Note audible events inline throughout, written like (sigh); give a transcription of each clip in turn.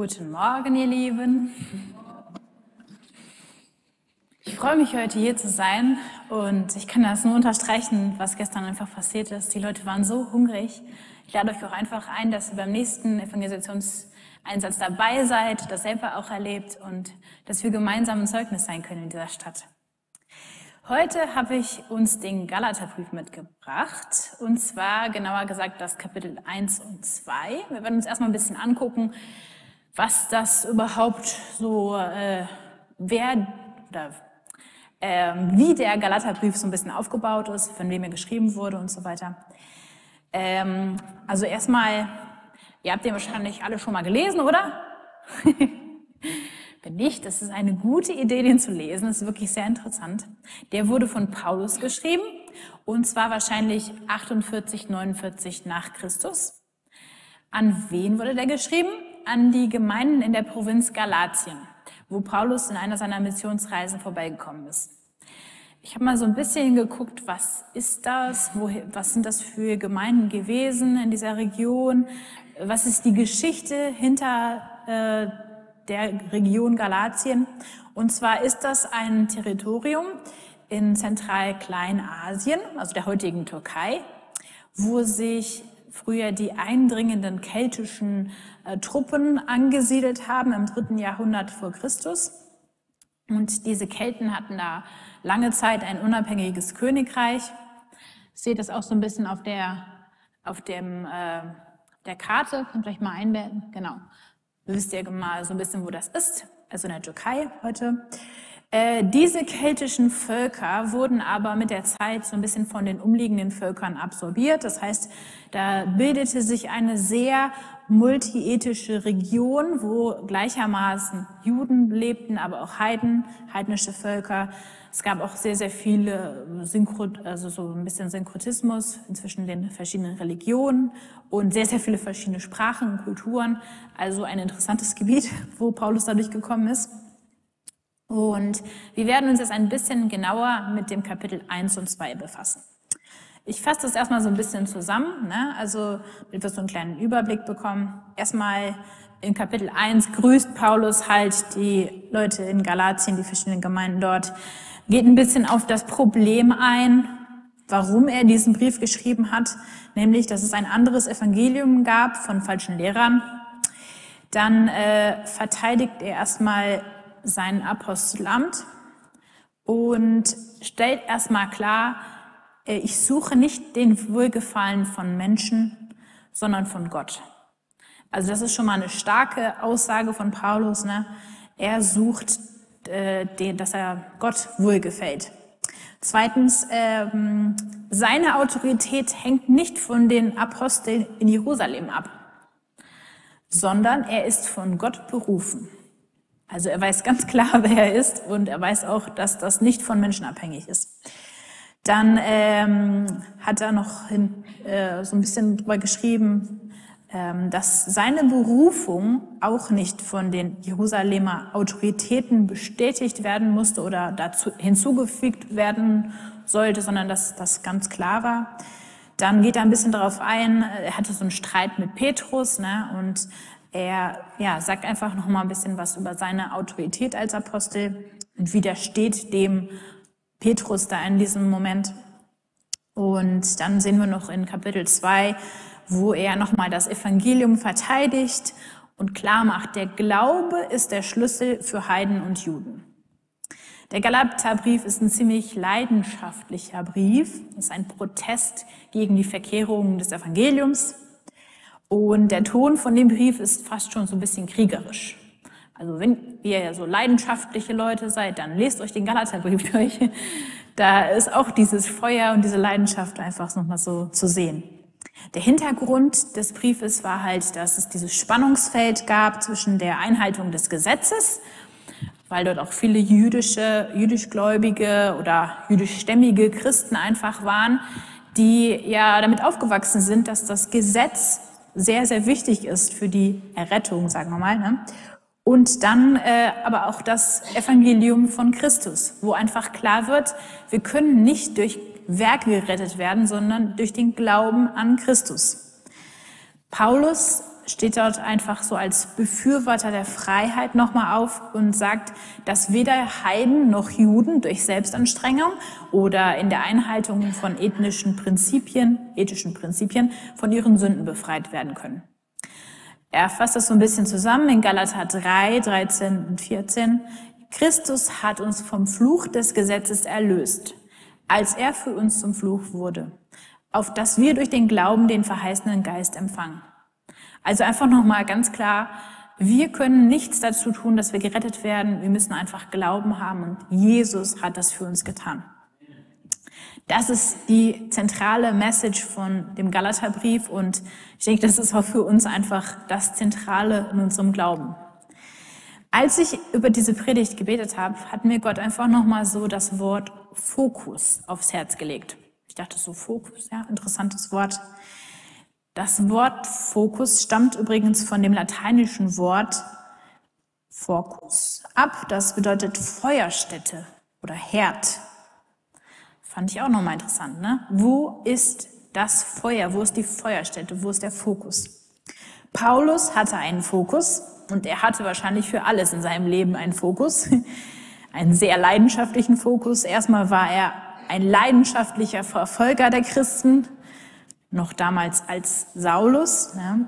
Guten Morgen, ihr Lieben. Ich freue mich, heute hier zu sein und ich kann das nur unterstreichen, was gestern einfach passiert ist. Die Leute waren so hungrig. Ich lade euch auch einfach ein, dass ihr beim nächsten Evangelisationseinsatz dabei seid, das selber auch erlebt und dass wir gemeinsam ein Zeugnis sein können in dieser Stadt. Heute habe ich uns den Galaterbrief mitgebracht und zwar genauer gesagt das Kapitel 1 und 2. Wir werden uns erstmal ein bisschen angucken, was das überhaupt so, äh, wer oder äh, wie der Galaterbrief so ein bisschen aufgebaut ist, von wem er geschrieben wurde und so weiter. Ähm, also erstmal, ihr habt den wahrscheinlich alle schon mal gelesen, oder? (laughs) Wenn nicht, das ist eine gute Idee, den zu lesen. Das ist wirklich sehr interessant. Der wurde von Paulus geschrieben und zwar wahrscheinlich 48, 49 nach Christus. An wen wurde der geschrieben? An die Gemeinden in der Provinz Galatien, wo Paulus in einer seiner Missionsreisen vorbeigekommen ist. Ich habe mal so ein bisschen geguckt, was ist das, wo, was sind das für Gemeinden gewesen in dieser Region, was ist die Geschichte hinter äh, der Region Galatien. Und zwar ist das ein Territorium in Zentral-Kleinasien, also der heutigen Türkei, wo sich früher die eindringenden keltischen äh, Truppen angesiedelt haben im dritten Jahrhundert vor Christus. Und diese Kelten hatten da lange Zeit ein unabhängiges Königreich. Seht das auch so ein bisschen auf der, auf dem, äh, der Karte. Könnt ihr euch mal einblenden. Genau wisst ihr mal so ein bisschen, wo das ist, also in der Türkei heute. Äh, diese keltischen Völker wurden aber mit der Zeit so ein bisschen von den umliegenden Völkern absorbiert. Das heißt, da bildete sich eine sehr multiethische Region, wo gleichermaßen Juden lebten, aber auch Heiden, heidnische Völker. Es gab auch sehr, sehr viele Synchro, also so ein bisschen Synkretismus zwischen den verschiedenen Religionen und sehr, sehr viele verschiedene Sprachen und Kulturen. Also ein interessantes (laughs) Gebiet, wo Paulus dadurch gekommen ist. Und wir werden uns jetzt ein bisschen genauer mit dem Kapitel 1 und 2 befassen. Ich fasse das erstmal so ein bisschen zusammen, ne? also damit wir so einen kleinen Überblick bekommen. Erstmal in Kapitel 1 grüßt Paulus halt die Leute in Galatien, die verschiedenen Gemeinden dort, geht ein bisschen auf das Problem ein, warum er diesen Brief geschrieben hat, nämlich, dass es ein anderes Evangelium gab von falschen Lehrern. Dann äh, verteidigt er erstmal sein Apostelamt und stellt erstmal klar, äh, ich suche nicht den Wohlgefallen von Menschen, sondern von Gott. Also das ist schon mal eine starke Aussage von Paulus. Ne? Er sucht, äh, den, dass er Gott wohlgefällt. Zweitens, ähm, seine Autorität hängt nicht von den Aposteln in Jerusalem ab, sondern er ist von Gott berufen. Also er weiß ganz klar, (laughs) wer er ist und er weiß auch, dass das nicht von Menschen abhängig ist. Dann ähm, hat er noch hin, äh, so ein bisschen drüber geschrieben, ähm, dass seine Berufung auch nicht von den Jerusalemer Autoritäten bestätigt werden musste oder dazu hinzugefügt werden sollte, sondern dass das ganz klar war. Dann geht er ein bisschen darauf ein, er hatte so einen Streit mit Petrus ne, und er ja, sagt einfach noch mal ein bisschen was über seine Autorität als Apostel und widersteht dem Petrus da in diesem Moment. Und dann sehen wir noch in Kapitel 2, wo er nochmal das Evangelium verteidigt und klar macht, der Glaube ist der Schlüssel für Heiden und Juden. Der Galaterbrief ist ein ziemlich leidenschaftlicher Brief. Ist ein Protest gegen die Verkehrungen des Evangeliums. Und der Ton von dem Brief ist fast schon so ein bisschen kriegerisch. Also wenn ihr ja so leidenschaftliche Leute seid, dann lest euch den Galaterbrief (laughs) durch. Da ist auch dieses Feuer und diese Leidenschaft einfach nochmal so zu sehen. Der Hintergrund des Briefes war halt, dass es dieses Spannungsfeld gab zwischen der Einhaltung des Gesetzes, weil dort auch viele jüdische, jüdischgläubige oder jüdischstämmige Christen einfach waren, die ja damit aufgewachsen sind, dass das Gesetz sehr, sehr wichtig ist für die Errettung, sagen wir mal. Ne? Und dann äh, aber auch das Evangelium von Christus, wo einfach klar wird, wir können nicht durch Werke gerettet werden, sondern durch den Glauben an Christus. Paulus steht dort einfach so als Befürworter der Freiheit nochmal auf und sagt, dass weder Heiden noch Juden durch Selbstanstrengung oder in der Einhaltung von ethnischen Prinzipien, ethischen Prinzipien von ihren Sünden befreit werden können. Er fasst das so ein bisschen zusammen in Galater 3, 13 und 14. Christus hat uns vom Fluch des Gesetzes erlöst, als er für uns zum Fluch wurde, auf dass wir durch den Glauben den verheißenen Geist empfangen. Also einfach nochmal ganz klar, wir können nichts dazu tun, dass wir gerettet werden. Wir müssen einfach Glauben haben und Jesus hat das für uns getan. Das ist die zentrale Message von dem Galaterbrief und ich denke, das ist auch für uns einfach das Zentrale in unserem Glauben. Als ich über diese Predigt gebetet habe, hat mir Gott einfach nochmal so das Wort Fokus aufs Herz gelegt. Ich dachte so, Fokus, ja, interessantes Wort. Das Wort Fokus stammt übrigens von dem lateinischen Wort Focus ab. Das bedeutet Feuerstätte oder Herd. Fand ich auch nochmal interessant. Ne? Wo ist das Feuer? Wo ist die Feuerstätte? Wo ist der Fokus? Paulus hatte einen Fokus und er hatte wahrscheinlich für alles in seinem Leben einen Fokus, (laughs) einen sehr leidenschaftlichen Fokus. Erstmal war er ein leidenschaftlicher Verfolger der Christen, noch damals als Saulus. Ja.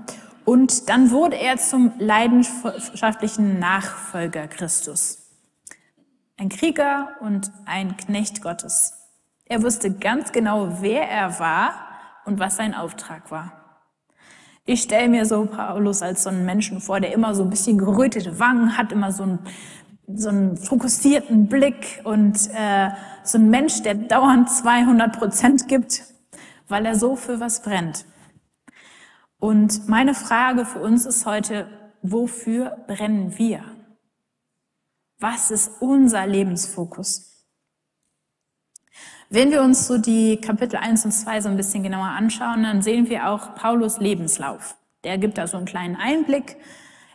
Und dann wurde er zum leidenschaftlichen Nachfolger Christus. Ein Krieger und ein Knecht Gottes. Er wusste ganz genau, wer er war und was sein Auftrag war. Ich stelle mir so Paulus als so einen Menschen vor, der immer so ein bisschen gerötete Wangen hat, immer so einen, so einen fokussierten Blick und äh, so ein Mensch, der dauernd 200 Prozent gibt, weil er so für was brennt. Und meine Frage für uns ist heute, wofür brennen wir? Was ist unser Lebensfokus? Wenn wir uns so die Kapitel 1 und 2 so ein bisschen genauer anschauen, dann sehen wir auch Paulus Lebenslauf. Der gibt da so einen kleinen Einblick.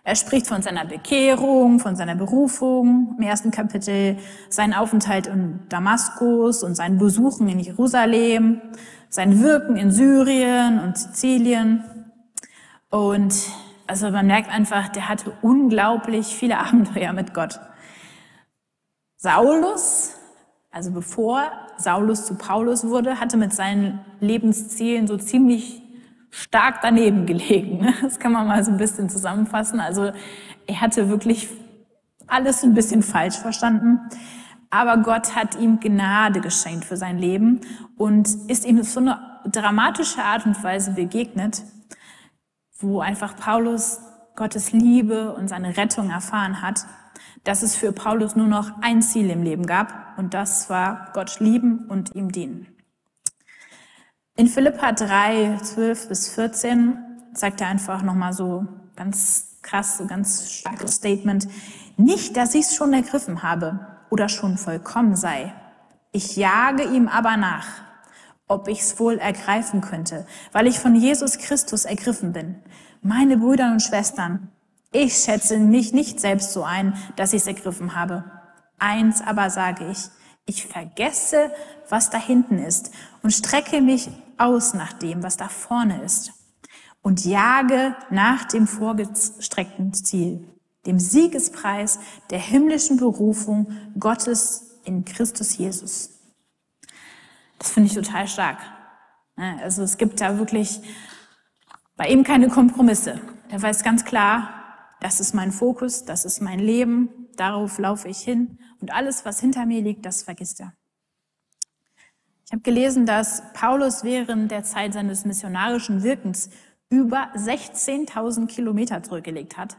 Er spricht von seiner Bekehrung, von seiner Berufung im ersten Kapitel, seinen Aufenthalt in Damaskus und seinen Besuchen in Jerusalem, sein Wirken in Syrien und Sizilien. Und also man merkt einfach, der hatte unglaublich viele (laughs) Abenteuer mit Gott. Saulus, also bevor Saulus zu Paulus wurde, hatte mit seinen Lebenszielen so ziemlich stark daneben gelegen. (laughs) Das kann man mal so ein bisschen zusammenfassen. Also er hatte wirklich alles ein bisschen falsch verstanden. Aber Gott hat ihm Gnade geschenkt für sein Leben und ist ihm auf so eine dramatische Art und Weise begegnet, wo einfach Paulus Gottes Liebe und seine Rettung erfahren hat dass es für Paulus nur noch ein Ziel im Leben gab und das war Gott lieben und ihm dienen. In Philippa 3, 12 bis 14 sagt er einfach nochmal so ganz krass, so ganz starkes Statement. Nicht, dass ich es schon ergriffen habe oder schon vollkommen sei. Ich jage ihm aber nach, ob ich es wohl ergreifen könnte, weil ich von Jesus Christus ergriffen bin. Meine Brüder und Schwestern, ich schätze mich nicht selbst so ein, dass ich es ergriffen habe. Eins aber sage ich, ich vergesse, was da hinten ist und strecke mich aus nach dem, was da vorne ist und jage nach dem vorgestreckten Ziel, dem Siegespreis der himmlischen Berufung Gottes in Christus Jesus. Das finde ich total stark. Also es gibt da wirklich bei ihm keine Kompromisse. Er weiß ganz klar, das ist mein Fokus, das ist mein Leben, darauf laufe ich hin und alles, was hinter mir liegt, das vergisst er. Ich habe gelesen, dass Paulus während der Zeit seines missionarischen Wirkens über 16.000 Kilometer zurückgelegt hat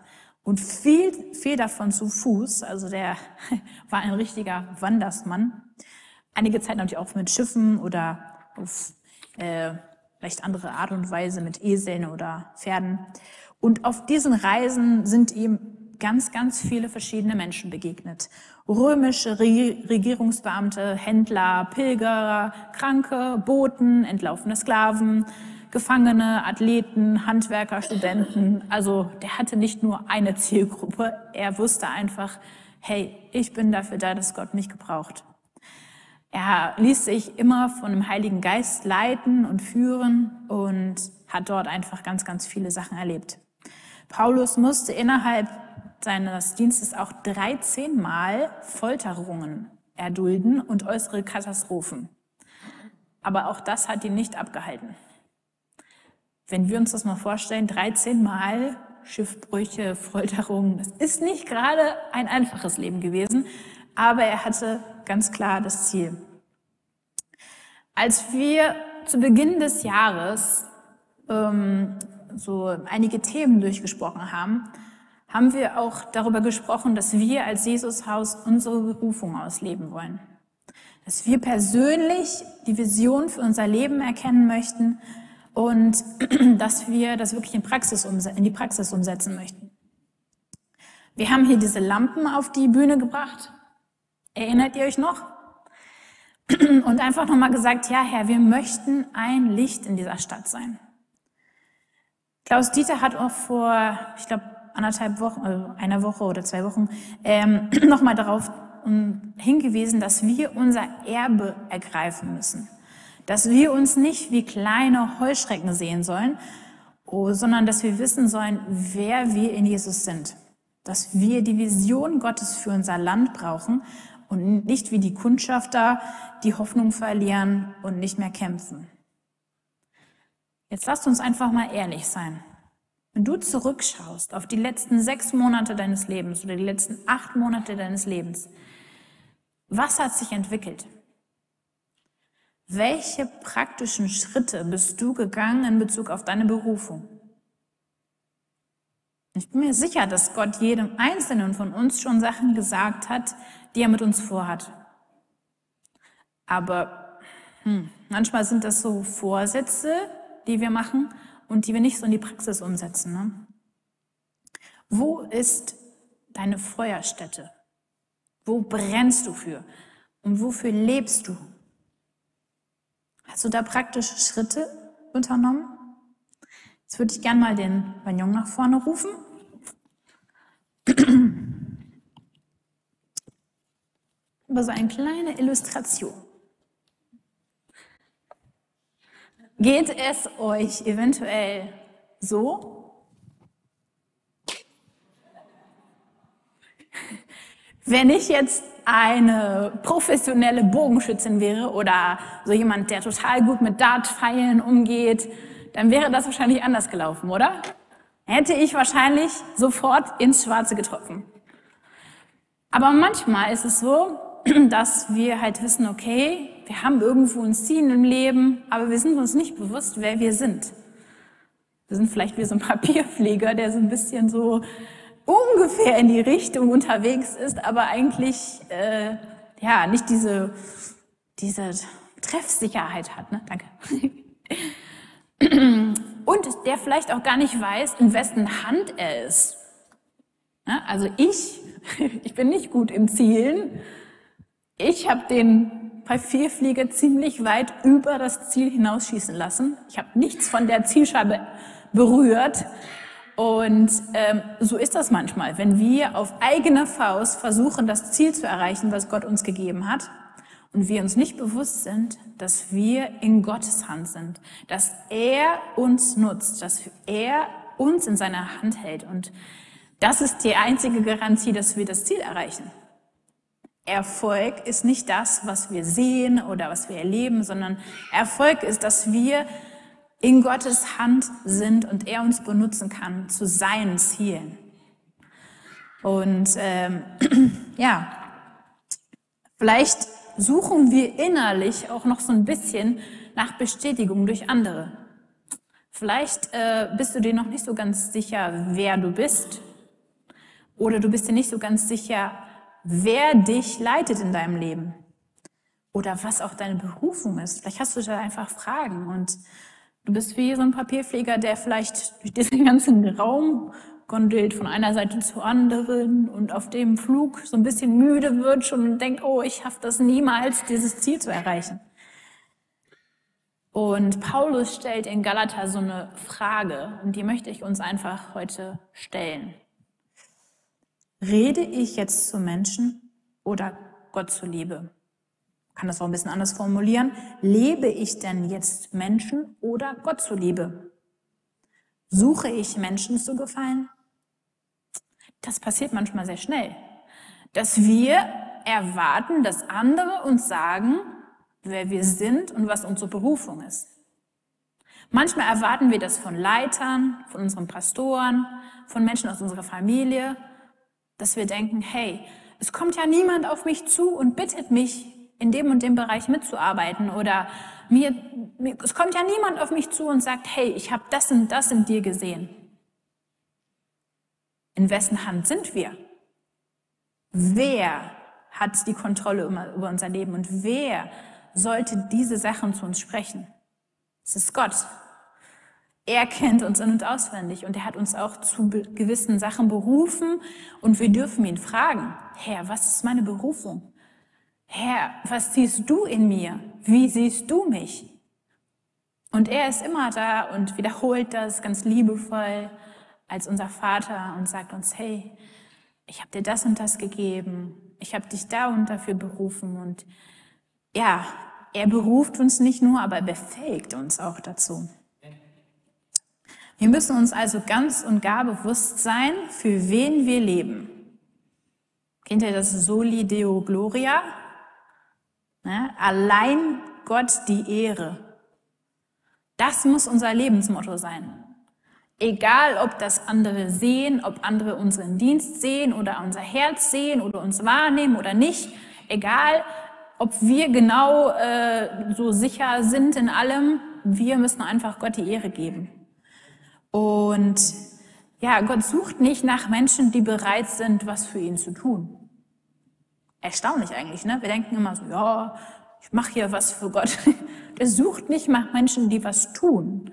und viel, viel davon zu Fuß. Also der (laughs) war ein richtiger Wandersmann. Einige Zeit natürlich auch mit Schiffen oder auf äh, vielleicht andere Art und Weise mit Eseln oder Pferden. Und auf diesen Reisen sind ihm ganz, ganz viele verschiedene Menschen begegnet. Römische Regierungsbeamte, Händler, Pilgerer, Kranke, Boten, entlaufene Sklaven, Gefangene, Athleten, Handwerker, Studenten. Also der hatte nicht nur eine Zielgruppe, er wusste einfach, hey, ich bin dafür da, dass Gott mich gebraucht. Er ließ sich immer von dem Heiligen Geist leiten und führen und hat dort einfach ganz, ganz viele Sachen erlebt. Paulus musste innerhalb seines Dienstes auch 13 Mal Folterungen erdulden und äußere Katastrophen. Aber auch das hat ihn nicht abgehalten. Wenn wir uns das mal vorstellen, 13 Mal Schiffbrüche, Folterungen, das ist nicht gerade ein einfaches Leben gewesen, aber er hatte ganz klar das Ziel. Als wir zu Beginn des Jahres ähm, so einige Themen durchgesprochen haben, haben wir auch darüber gesprochen, dass wir als Jesushaus unsere Berufung ausleben wollen. Dass wir persönlich die Vision für unser Leben erkennen möchten und (clears throat) dass wir das wirklich in, Praxis in die Praxis umsetzen möchten. Wir haben hier diese Lampen auf die Bühne gebracht. Erinnert ihr euch noch? (clears throat) Und einfach nochmal gesagt, ja Herr, wir möchten ein Licht in dieser Stadt sein. Klaus Dieter hat auch vor, ich glaube, anderthalb Wochen, also einer Woche oder zwei Wochen, ähm, (clears throat) nochmal darauf um, hingewiesen, dass wir unser Erbe ergreifen müssen. Dass wir uns nicht wie kleine Heuschrecken sehen sollen, oh, sondern dass wir wissen sollen, wer wir in Jesus sind. Dass wir die Vision Gottes für unser Land brauchen und nicht wie die Kundschafter die Hoffnung verlieren und nicht mehr kämpfen. Jetzt lasst uns einfach mal ehrlich sein. Wenn du zurückschaust auf die letzten sechs Monate deines Lebens oder die letzten acht Monate deines Lebens, was hat sich entwickelt? Welche praktischen Schritte bist du gegangen in Bezug auf deine Berufung? Ich bin mir sicher, dass Gott jedem Einzelnen von uns schon Sachen gesagt hat, die er mit uns vorhat. Aber hm, manchmal sind das so Vorsätze, die wir machen und die wir nicht so in die Praxis umsetzen. Ne? Wo ist deine Feuerstätte? Wo brennst du für? Und wofür lebst du? Hast du da praktische Schritte unternommen? Jetzt würde ich gerne mal den Bagnon nach vorne rufen. (clears throat) Über so eine kleine Illustration. Geht es euch eventuell so? (laughs) Wenn ich jetzt eine professionelle Bogenschützin wäre oder so jemand, der total gut mit Dartpfeilen umgeht, dann wäre das wahrscheinlich anders gelaufen, oder? Hätte ich wahrscheinlich sofort ins Schwarze getroffen. Aber manchmal ist es so, (clears throat) dass wir halt wissen, okay, wir haben irgendwo ein Ziel im Leben, aber wir sind uns nicht bewusst, wer wir sind. Wir sind vielleicht wie so ein (laughs) Papierflieger, der so ein bisschen so ungefähr in die Richtung unterwegs ist, aber eigentlich äh, ja nicht diese, diese Treffsicherheit hat. Ne? Danke. Und der vielleicht auch gar nicht weiß, in wessen Hand er ist. Ja, also ich, (laughs) ich bin nicht gut im Zielen. Ich habe den Papierflieger ziemlich weit über das Ziel hinausschießen lassen. Ich habe nichts von der Zielscheibe berührt. Und ähm, so ist das manchmal, wenn wir auf eigene Faust versuchen, das Ziel zu erreichen, was Gott uns gegeben hat, und wir uns nicht bewusst sind, dass wir in Gottes Hand sind, dass er uns nutzt, dass er uns in seiner Hand hält. Und das ist die einzige Garantie, dass wir das Ziel erreichen. Erfolg ist nicht das, was wir sehen oder was wir erleben, sondern Erfolg ist, dass wir in Gottes Hand sind und er uns benutzen kann zu seinen Zielen. Und ähm, (clears throat) ja, vielleicht suchen wir innerlich auch noch so ein bisschen nach Bestätigung durch andere. Vielleicht äh, bist du dir noch nicht so ganz sicher, wer du bist. Oder du bist dir nicht so ganz sicher, wer dich leitet in deinem Leben oder was auch deine Berufung ist. Vielleicht hast du da einfach Fragen und du bist wie so ein Papierpfleger, der vielleicht durch diesen (laughs) ganzen Raum gondelt von einer Seite zur anderen und auf dem Flug so ein bisschen müde wird schon und denkt, oh, ich schaffe das niemals, dieses Ziel zu erreichen. Und Paulus stellt in Galater so eine Frage und die möchte ich uns einfach heute stellen. Rede ich jetzt zu Menschen oder Gott zuliebe? Kann das auch ein bisschen anders formulieren. Lebe ich denn jetzt Menschen oder Gott zuliebe? Suche ich Menschen zu gefallen Das passiert manchmal sehr schnell. Dass wir erwarten, dass andere uns sagen, wer wir sind und was unsere Berufung ist. Manchmal erwarten wir das von Leitern, von unseren Pastoren, von Menschen aus unserer Familie, dass wir denken, hey, es kommt ja niemand auf mich zu und bittet mich, in dem und dem Bereich mitzuarbeiten oder mir, mir, es kommt ja niemand auf mich zu und sagt, hey, ich habe das und das in dir gesehen. In wessen Hand sind wir? Wer hat die Kontrolle über unser Leben und wer sollte diese Sachen zu uns sprechen? Es ist Gott. Er kennt uns in und auswendig und er hat uns auch zu gewissen Sachen berufen und wir dürfen ihn fragen, Herr, was ist meine Berufung? Herr, was siehst du in mir? Wie siehst du mich? Und er ist immer da und wiederholt das ganz liebevoll als unser Vater und sagt uns, hey, ich habe dir das und das gegeben, ich habe dich da und dafür berufen und ja, er beruft uns nicht nur, aber er befähigt uns auch dazu. Wir müssen uns also ganz und gar bewusst sein, für wen wir leben. Kennt ihr das Soli Deo Gloria? Ne? Allein Gott die Ehre. Das muss unser Lebensmotto sein. Egal, ob das andere sehen, ob andere unseren Dienst sehen oder unser Herz sehen oder uns wahrnehmen oder nicht, egal, ob wir genau äh, so sicher sind in allem, wir müssen einfach Gott die Ehre geben. Und ja, Gott sucht nicht nach Menschen, die bereit sind, was für ihn zu tun. Erstaunlich eigentlich, ne? Wir denken immer so, ja, ich mache hier was für Gott. (laughs) Er sucht nicht nach Menschen, die was tun.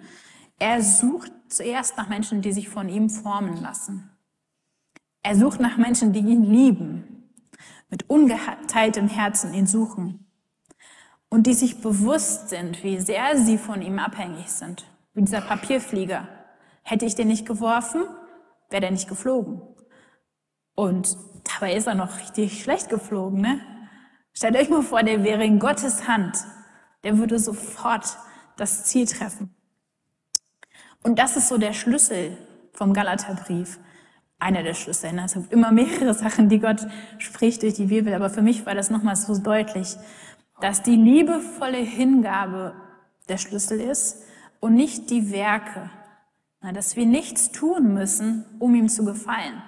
Er sucht zuerst nach Menschen, die sich von ihm formen lassen. Er sucht nach Menschen, die ihn lieben, mit ungeteiltem Herzen ihn suchen und die sich bewusst sind, wie sehr sie von ihm abhängig sind, wie dieser Papierflieger. Hätte ich den nicht geworfen, wäre der nicht geflogen. Und dabei ist er noch richtig schlecht geflogen, ne? Stellt euch mal vor, der wäre in Gottes Hand. Der würde sofort das Ziel treffen. Und das ist so der Schlüssel vom Galaterbrief. Einer der Schlüssel. Ne? Es gibt immer mehrere Sachen, die Gott spricht durch die Bibel. Aber für mich war das nochmal so deutlich, dass die liebevolle Hingabe der Schlüssel ist und nicht die Werke. Dass wir nichts tun müssen, um ihm zu gefallen.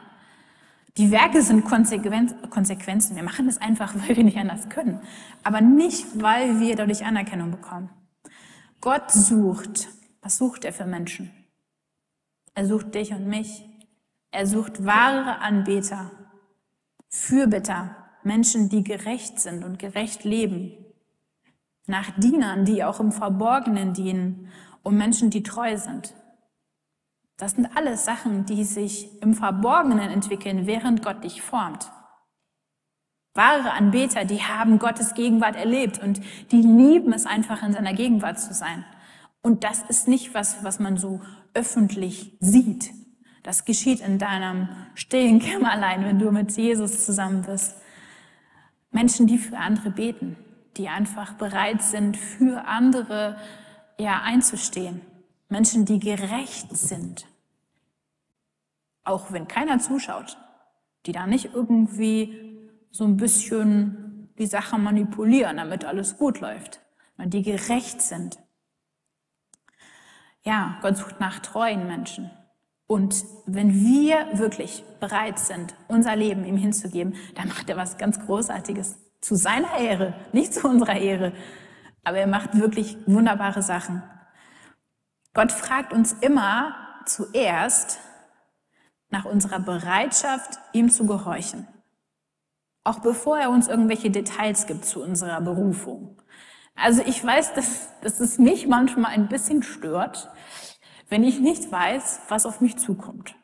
Die Werke sind Konsequenzen. Wir machen das einfach, (laughs) weil wir nicht anders können. Aber nicht, weil wir dadurch Anerkennung bekommen. Gott sucht. Was sucht er für Menschen? Er sucht dich und mich. Er sucht wahre Anbeter, Fürbitter, Menschen, die gerecht sind und gerecht leben. Nach Dienern, die auch im Verborgenen dienen und Menschen, die treu sind. Das sind alles Sachen, die sich im Verborgenen entwickeln, während Gott dich formt. Wahre Anbeter, die haben Gottes Gegenwart erlebt und die lieben es einfach in seiner Gegenwart zu sein. Und das ist nicht was, was man so öffentlich sieht. Das geschieht in deinem stillen Kämmerlein, wenn du mit Jesus zusammen bist. Menschen, die für andere beten, die einfach bereit sind, für andere ja, einzustehen. Menschen, die gerecht sind, auch wenn keiner zuschaut, die da nicht irgendwie so ein bisschen die Sache manipulieren, damit alles gut läuft, sondern die gerecht sind. Ja, Gott sucht nach treuen Menschen. Und wenn wir wirklich bereit sind, unser Leben ihm hinzugeben, dann macht er was ganz Großartiges zu seiner Ehre, nicht zu unserer Ehre. Aber er macht wirklich wunderbare Sachen. Gott fragt uns immer zuerst nach unserer Bereitschaft, ihm zu gehorchen. Auch bevor er uns irgendwelche Details gibt zu unserer Berufung. Also ich weiß, dass, dass es mich manchmal ein bisschen stört, wenn ich nicht weiß, was auf mich zukommt.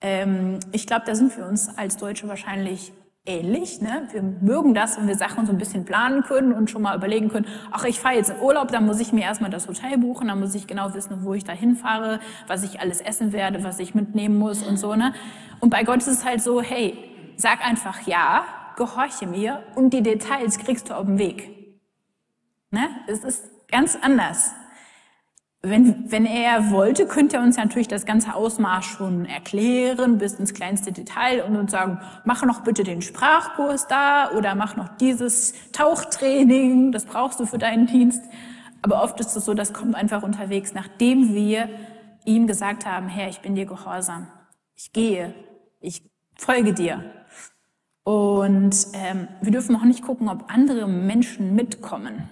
Ähm, ich glaube, da sind wir uns als Deutsche wahrscheinlich ähnlich. Ne? Wir mögen das, wenn wir Sachen so ein bisschen planen können und schon mal überlegen können, ach, ich fahre jetzt in Urlaub, dann muss ich mir erstmal das Hotel buchen, dann muss ich genau wissen, wo ich da hinfahre, was ich alles essen werde, was ich mitnehmen muss und so. Ne? Und bei Gott ist es halt so, hey, sag einfach ja, gehorche mir und die Details kriegst du auf dem Weg. Ne? Es ist ganz anders. Wenn, wenn er wollte, könnte er uns natürlich das ganze Ausmaß schon erklären, bis ins kleinste Detail und uns sagen, mach noch bitte den Sprachkurs da oder mach noch dieses Tauchtraining, das brauchst du für deinen Dienst. Aber oft ist es so, das kommt einfach unterwegs, nachdem wir ihm gesagt haben, Herr, ich bin dir gehorsam, ich gehe, ich folge dir. Und ähm, wir dürfen auch nicht gucken, ob andere Menschen mitkommen.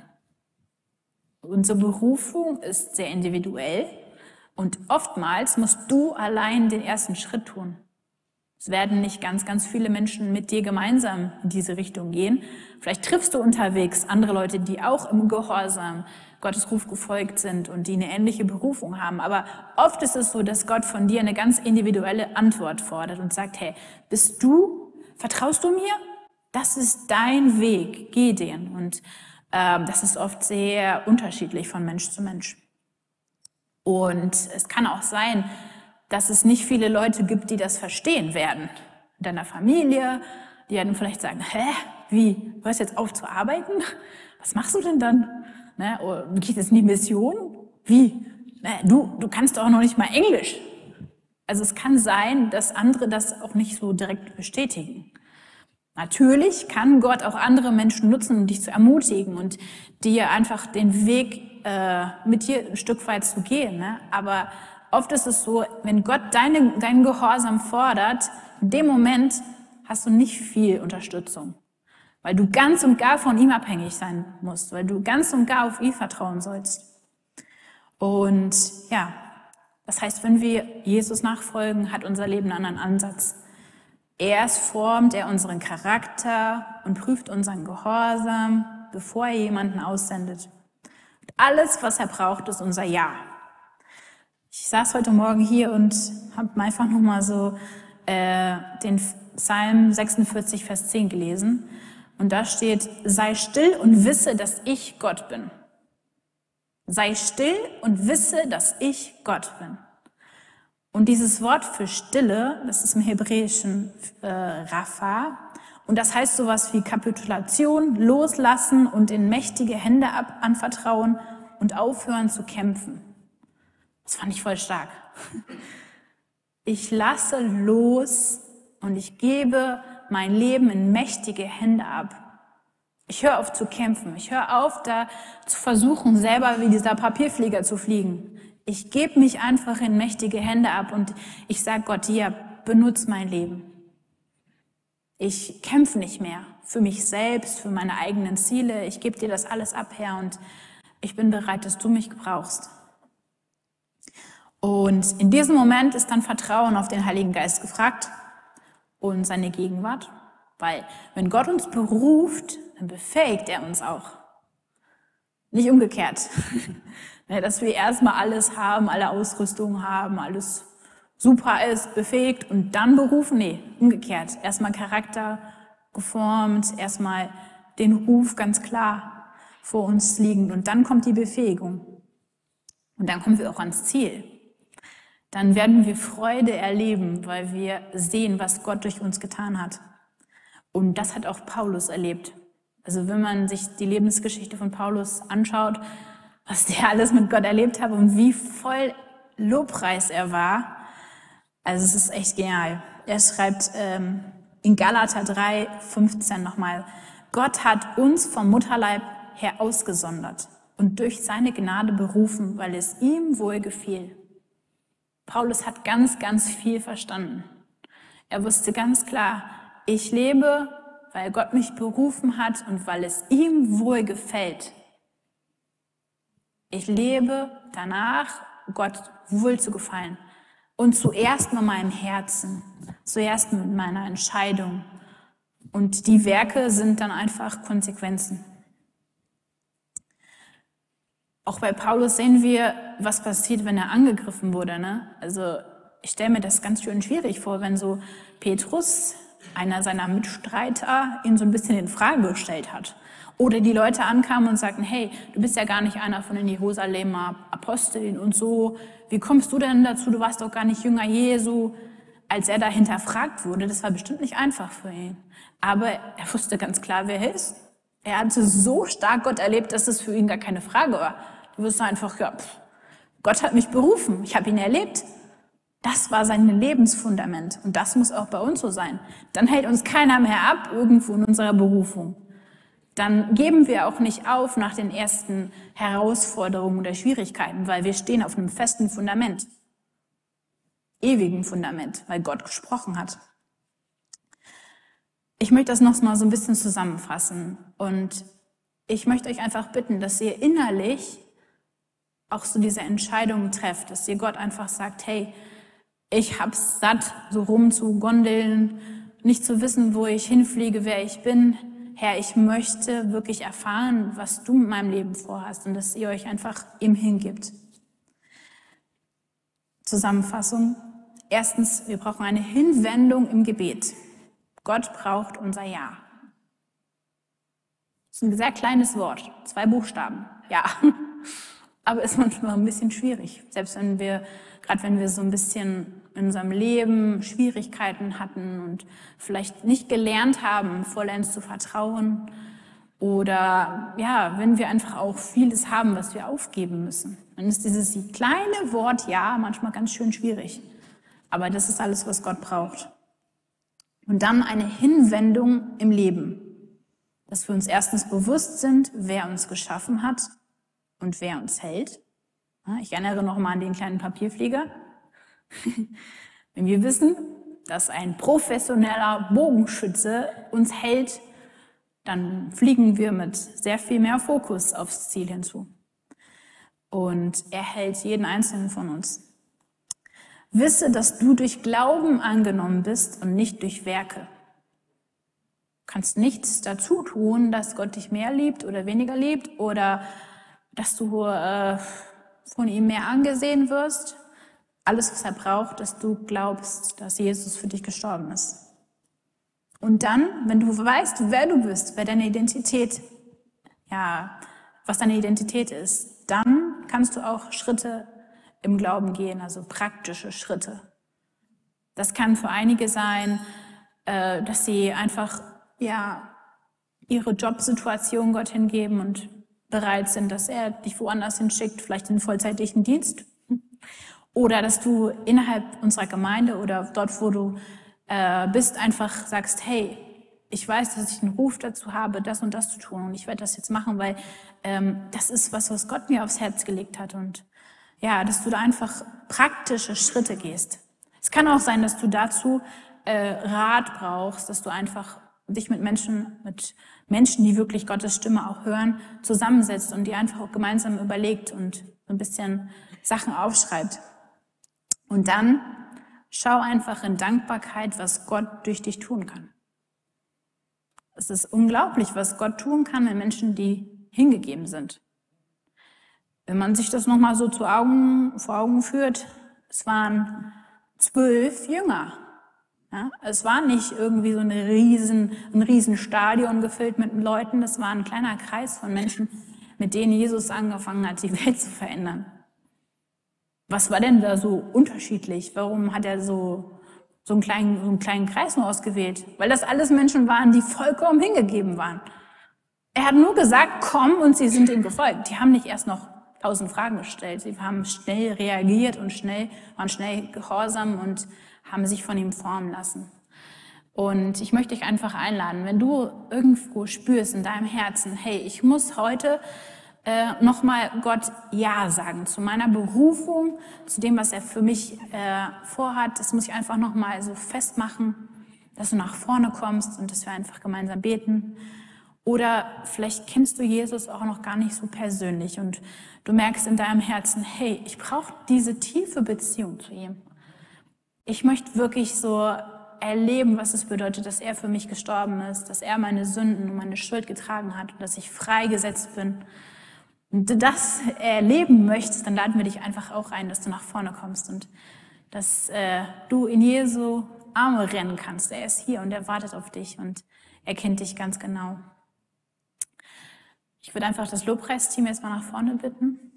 Unsere Berufung ist sehr individuell und oftmals musst du allein den ersten Schritt tun. Es werden nicht ganz, ganz viele Menschen mit dir gemeinsam in diese Richtung gehen. Vielleicht triffst du unterwegs andere Leute, die auch im Gehorsam Gottes Ruf gefolgt sind und die eine ähnliche Berufung haben. Aber oft ist es so, dass Gott von dir eine ganz individuelle Antwort fordert und sagt, hey, bist du, vertraust du mir? Das ist dein Weg, geh den. Und das ist oft sehr unterschiedlich von Mensch zu Mensch. Und es kann auch sein, dass es nicht viele Leute gibt, die das verstehen werden. In deiner Familie, die werden vielleicht sagen, hä, wie, hörst jetzt auf zu arbeiten? Was machst du denn dann? Ne? Oder du gehst jetzt in die Mission? Wie? Ne, du, du kannst doch auch noch nicht mal Englisch. Also es kann sein, dass andere das auch nicht so direkt bestätigen. Natürlich kann Gott auch andere Menschen nutzen, um dich zu ermutigen und dir einfach den Weg äh, mit dir ein Stück weit zu gehen. Ne? Aber oft ist es so, wenn Gott deine, deinen Gehorsam fordert, in dem Moment hast du nicht viel Unterstützung, weil du ganz und gar von ihm abhängig sein musst, weil du ganz und gar auf ihn vertrauen sollst. Und ja, das heißt, wenn wir Jesus nachfolgen, hat unser Leben einen anderen Ansatz. Erst formt er unseren Charakter und prüft unseren Gehorsam, bevor er jemanden aussendet. Und alles, was er braucht, ist unser Ja. Ich saß heute Morgen hier und habe einfach nochmal so äh, den Psalm 46, Vers 10 gelesen. Und da steht, sei still und wisse, dass ich Gott bin. Sei still und wisse, dass ich Gott bin. Und dieses Wort für Stille, das ist im Hebräischen äh, Rapha. Und das heißt sowas wie Kapitulation, loslassen und in mächtige Hände ab, anvertrauen und aufhören zu kämpfen. Das fand ich voll stark. (laughs) Ich lasse los und ich gebe mein Leben in mächtige Hände ab. Ich höre auf zu kämpfen. Ich höre auf, da zu versuchen, selber wie dieser Papierflieger zu fliegen. Ich gebe mich einfach in mächtige Hände ab und ich sage Gott, ja, benutze mein Leben. Ich kämpfe nicht mehr für mich selbst, für meine eigenen Ziele. Ich gebe dir das alles ab, Herr, und ich bin bereit, dass du mich brauchst. Und in diesem Moment ist dann Vertrauen auf den Heiligen Geist gefragt und seine Gegenwart. Weil wenn Gott uns beruft, dann befähigt er uns auch. Nicht umgekehrt. (laughs) Ne, dass wir erstmal alles haben, alle Ausrüstung haben, alles super ist, befähigt und dann berufen. Nee, umgekehrt. Erstmal Charakter geformt, erstmal den Ruf ganz klar vor uns liegend und dann kommt die Befähigung. Und dann kommen wir auch ans Ziel. Dann werden wir Freude erleben, weil wir sehen, was Gott durch uns getan hat. Und das hat auch Paulus erlebt. Also wenn man sich die Lebensgeschichte von Paulus anschaut, was der (laughs) alles mit Gott erlebt hat und wie voll Lobpreis er war. Also es ist echt genial. Er schreibt ähm, in Galater 3, 15 nochmal, Gott hat uns vom Mutterleib her ausgesondert und durch seine Gnade berufen, weil es ihm wohl gefiel. Paulus hat ganz, ganz viel verstanden. Er wusste ganz klar, ich lebe, weil Gott mich berufen hat und weil es ihm wohl gefällt. Ich lebe danach, Gott wohl zu gefallen. Und zuerst mit meinem Herzen, zuerst mit meiner Entscheidung. Und die Werke sind dann einfach Konsequenzen. Auch bei Paulus sehen wir, was passiert, wenn er angegriffen wurde. Ne? Also ich stelle mir das ganz schön schwierig vor, wenn so Petrus, einer seiner Mitstreiter, ihn so ein bisschen in Frage gestellt hat. Oder die Leute ankamen und sagten, hey, du bist ja gar nicht einer von den Jerusalemer Aposteln und so. Wie kommst du denn dazu? Du warst doch gar nicht Jünger Jesu. Als er da hinterfragt wurde, das war bestimmt nicht einfach für ihn. Aber er wusste ganz klar, wer er ist. Er hatte so stark Gott erlebt, dass es für ihn gar keine Frage war. Du wirst einfach, ja, pff, Gott hat mich berufen, ich habe ihn erlebt. Das war sein Lebensfundament und das muss auch bei uns so sein. Dann hält uns keiner mehr ab irgendwo in unserer Berufung. Dann geben wir auch nicht auf nach den ersten Herausforderungen oder Schwierigkeiten, weil wir stehen auf einem festen Fundament, ewigen Fundament, weil Gott gesprochen hat. Ich möchte das noch mal so ein bisschen zusammenfassen und ich möchte euch einfach bitten, dass ihr innerlich auch so diese Entscheidungen trefft, dass ihr Gott einfach sagt, hey, ich hab's satt, so rum zu gondeln, nicht zu wissen, wo ich hinfliege, wer ich bin. Herr, ich möchte wirklich erfahren, was du mit meinem Leben vorhast und dass ihr euch einfach ihm hingibt. Zusammenfassung. Erstens, wir brauchen eine Hinwendung im Gebet. Gott braucht unser Ja. Das ist ein sehr kleines Wort, zwei Buchstaben. Ja. (laughs) Aber ist manchmal ein bisschen schwierig. Selbst wenn wir, gerade wenn wir so ein bisschen in unserem Leben Schwierigkeiten hatten und vielleicht nicht gelernt haben, vollends zu vertrauen. Oder ja, wenn wir einfach auch vieles haben, was wir aufgeben müssen. Dann ist dieses kleine Wort Ja manchmal ganz schön schwierig. Aber das ist alles, was Gott braucht. Und dann eine Hinwendung im Leben. Dass wir uns erstens bewusst sind, wer uns geschaffen hat und wer uns hält. Ich erinnere noch mal an den kleinen Papierflieger. (laughs) Wenn wir wissen, dass ein professioneller Bogenschütze uns hält, dann fliegen wir mit sehr viel mehr Fokus aufs Ziel hinzu. Und er hält jeden einzelnen von uns. Wisse, dass du durch Glauben angenommen bist und nicht durch Werke. Du kannst nichts dazu tun, dass Gott dich mehr liebt oder weniger liebt oder dass du äh, von ihm mehr angesehen wirst. Alles, was er braucht, dass du glaubst, dass Jesus für dich gestorben ist. Und dann, wenn du weißt, wer du bist, wer deine Identität, ja, was deine Identität ist, dann kannst du auch Schritte im Glauben gehen, also praktische Schritte. Das kann für einige sein, äh, dass sie einfach, ja, ihre Jobsituation Gott hingeben und bereit sind, dass er dich woanders hinschickt, vielleicht in den vollzeitlichen Dienst. Oder dass du innerhalb unserer Gemeinde oder dort, wo du äh, bist, einfach sagst, hey, ich weiß, dass ich einen Ruf dazu habe, das und das zu tun und ich werde das jetzt machen, weil ähm, das ist was, was Gott mir aufs Herz gelegt hat und ja, dass du da einfach praktische Schritte gehst. Es kann auch sein, dass du dazu äh, Rat brauchst, dass du einfach dich mit Menschen, mit Menschen, die wirklich Gottes Stimme auch hören, zusammensetzt und die einfach auch gemeinsam überlegt und ein bisschen Sachen aufschreibt. Und dann schau einfach in Dankbarkeit, was Gott durch dich tun kann. Es ist unglaublich, was Gott tun kann mit Menschen, die hingegeben sind. Wenn man sich das nochmal so zu Augen, vor Augen führt, es waren zwölf Jünger. Ja, es war nicht irgendwie so eine riesen, ein riesen Stadion gefüllt mit Leuten, das war ein kleiner Kreis von Menschen, mit denen Jesus angefangen hat, die Welt zu verändern. Was war denn da so unterschiedlich? Warum hat er so, so, einen kleinen, so einen kleinen Kreis nur ausgewählt? Weil das alles Menschen waren, die vollkommen hingegeben waren. Er hat nur gesagt, komm und sie sind ihm gefolgt. Die haben nicht erst noch tausend Fragen gestellt. Sie haben schnell reagiert und schnell, waren schnell gehorsam und haben sich von ihm formen lassen. Und ich möchte dich einfach einladen, wenn du irgendwo spürst in deinem Herzen, hey, ich muss heute äh, nochmal Gott Ja sagen zu meiner Berufung, zu dem, was er für mich äh, vorhat. Das muss ich einfach nochmal so festmachen, dass du nach vorne kommst und dass wir einfach gemeinsam beten. Oder vielleicht kennst du Jesus auch noch gar nicht so persönlich und du merkst in deinem Herzen, hey, ich brauche diese tiefe Beziehung zu ihm. Ich möchte wirklich so erleben, was es bedeutet, dass er für mich gestorben ist, dass er meine Sünden und meine Schuld getragen hat und dass ich freigesetzt bin. Und du das erleben möchtest, dann laden wir dich einfach auch ein, dass du nach vorne kommst und dass äh, du in Jesu Arme rennen kannst. Er ist hier und er wartet auf dich und er kennt dich ganz genau. Ich würde einfach das Lobpreisteam jetzt mal nach vorne bitten.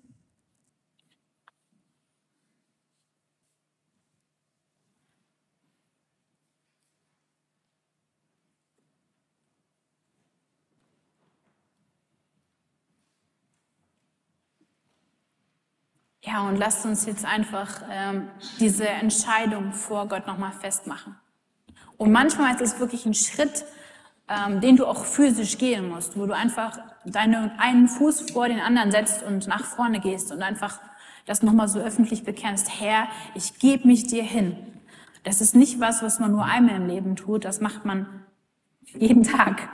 Ja, und lasst uns jetzt einfach ähm, diese Entscheidung vor Gott nochmal festmachen. Und manchmal ist es wirklich ein Schritt, ähm, den du auch physisch gehen musst, wo du einfach deinen einen Fuß vor den anderen setzt und nach vorne gehst und einfach das nochmal so öffentlich bekennst. Herr, ich gebe mich dir hin. Das ist nicht was, was man nur einmal im Leben tut, das macht man jeden Tag.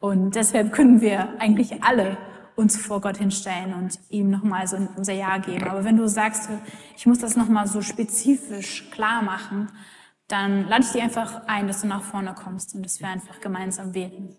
Und deshalb können wir eigentlich alle uns vor Gott hinstellen und ihm nochmal so unser Ja geben. Aber wenn du sagst, ich muss das nochmal so spezifisch klar machen, dann lade ich dir einfach ein, dass du nach vorne kommst und dass wir einfach gemeinsam beten.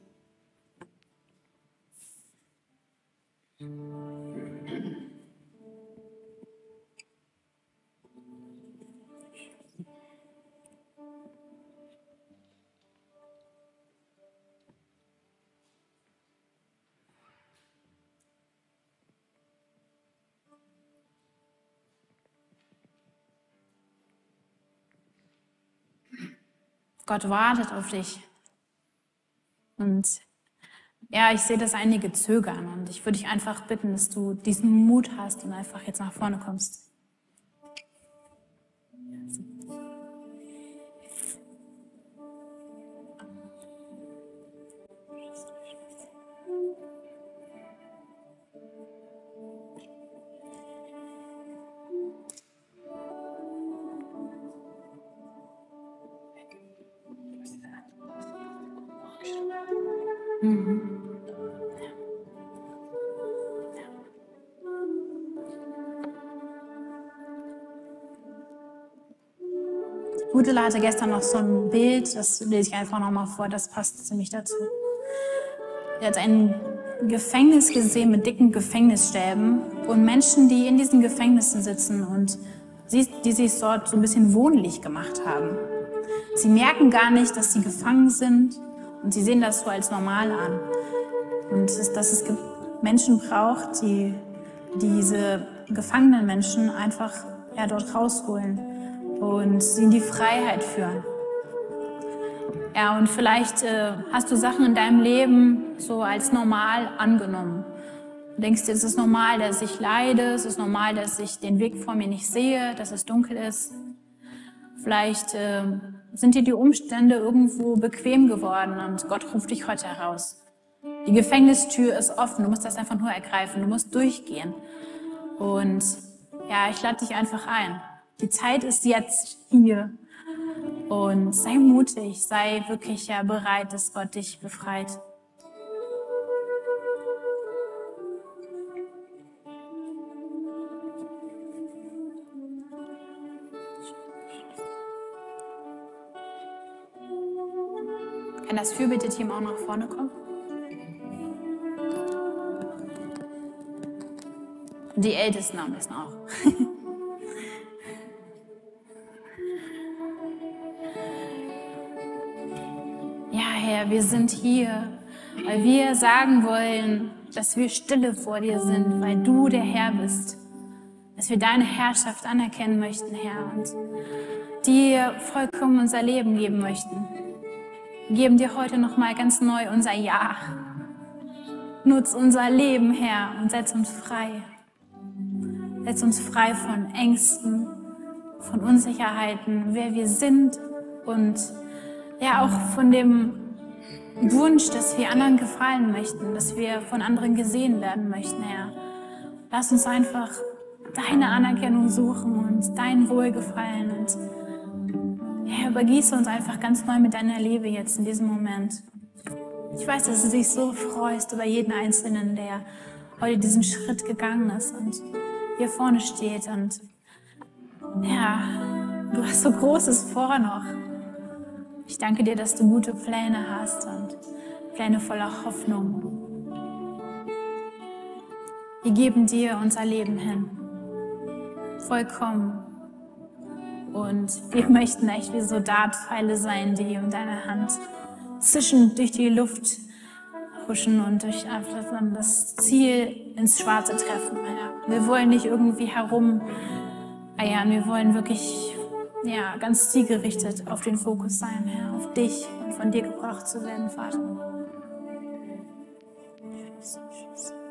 Gott wartet auf dich. Und ja, ich sehe, dass einige zögern und ich würde dich einfach bitten, dass du diesen Mut hast und einfach jetzt nach vorne kommst. Gudela hatte gestern noch so ein Bild, das lese ich einfach nochmal vor, das passt ziemlich dazu. Er hat ein Gefängnis gesehen mit dicken Gefängnisstäben und Menschen, die in diesen Gefängnissen sitzen und die sich dort so ein bisschen wohnlich gemacht haben. Sie merken gar nicht, dass sie gefangen sind und sie sehen das so als normal an. Und dass es Menschen braucht, die diese gefangenen Menschen einfach ja, dort rausholen und sie in die Freiheit führen. Ja, und vielleicht äh, hast du Sachen in deinem Leben so als normal angenommen. Du denkst dir, es ist normal, dass ich leide, es ist normal, dass ich den Weg vor mir nicht sehe, dass es dunkel ist. Vielleicht äh, sind dir die Umstände irgendwo bequem geworden und Gott ruft dich heute heraus. Die Gefängnistür ist offen, du musst das einfach nur ergreifen, du musst durchgehen. Und ja, ich lade dich einfach ein. Die Zeit ist jetzt hier. Und sei mutig, sei wirklich ja bereit, dass Gott dich befreit. Kann das Fürbitte-Team auch nach vorne kommen? Die Ältesten am besten auch. (laughs) wir sind hier, weil wir sagen wollen, dass wir stille vor dir sind, weil du der Herr bist. Dass wir deine Herrschaft anerkennen möchten, Herr, und dir vollkommen unser Leben geben möchten. Wir geben dir heute nochmal ganz neu unser Ja. Nutz unser Leben, Herr, und setz uns frei. Setz uns frei von Ängsten, von Unsicherheiten, wer wir sind und ja auch von dem Wunsch, dass wir anderen gefallen möchten, dass wir von anderen gesehen werden möchten, Herr. Lass uns einfach deine Anerkennung suchen und dein Wohlgefallen und Herr, übergieße uns einfach ganz neu mit deiner Liebe jetzt in diesem Moment. Ich weiß, dass du dich so freust über jeden Einzelnen, der heute diesen Schritt gegangen ist und hier vorne steht und ja, du hast so Großes vor noch. Ich danke dir, dass du gute Pläne hast und Pläne voller Hoffnung. Wir geben dir unser Leben hin. Vollkommen. Und wir möchten echt wie so Dartpfeile sein, die in deiner Hand zwischen durch die Luft huschen und durch das Ziel ins Schwarze treffen. Wir wollen nicht irgendwie herum eiern, wir wollen wirklich ja, ganz zielgerichtet auf den Fokus sein, Herr, auf dich und von dir gebracht zu werden, Vater. Jesus, Jesus.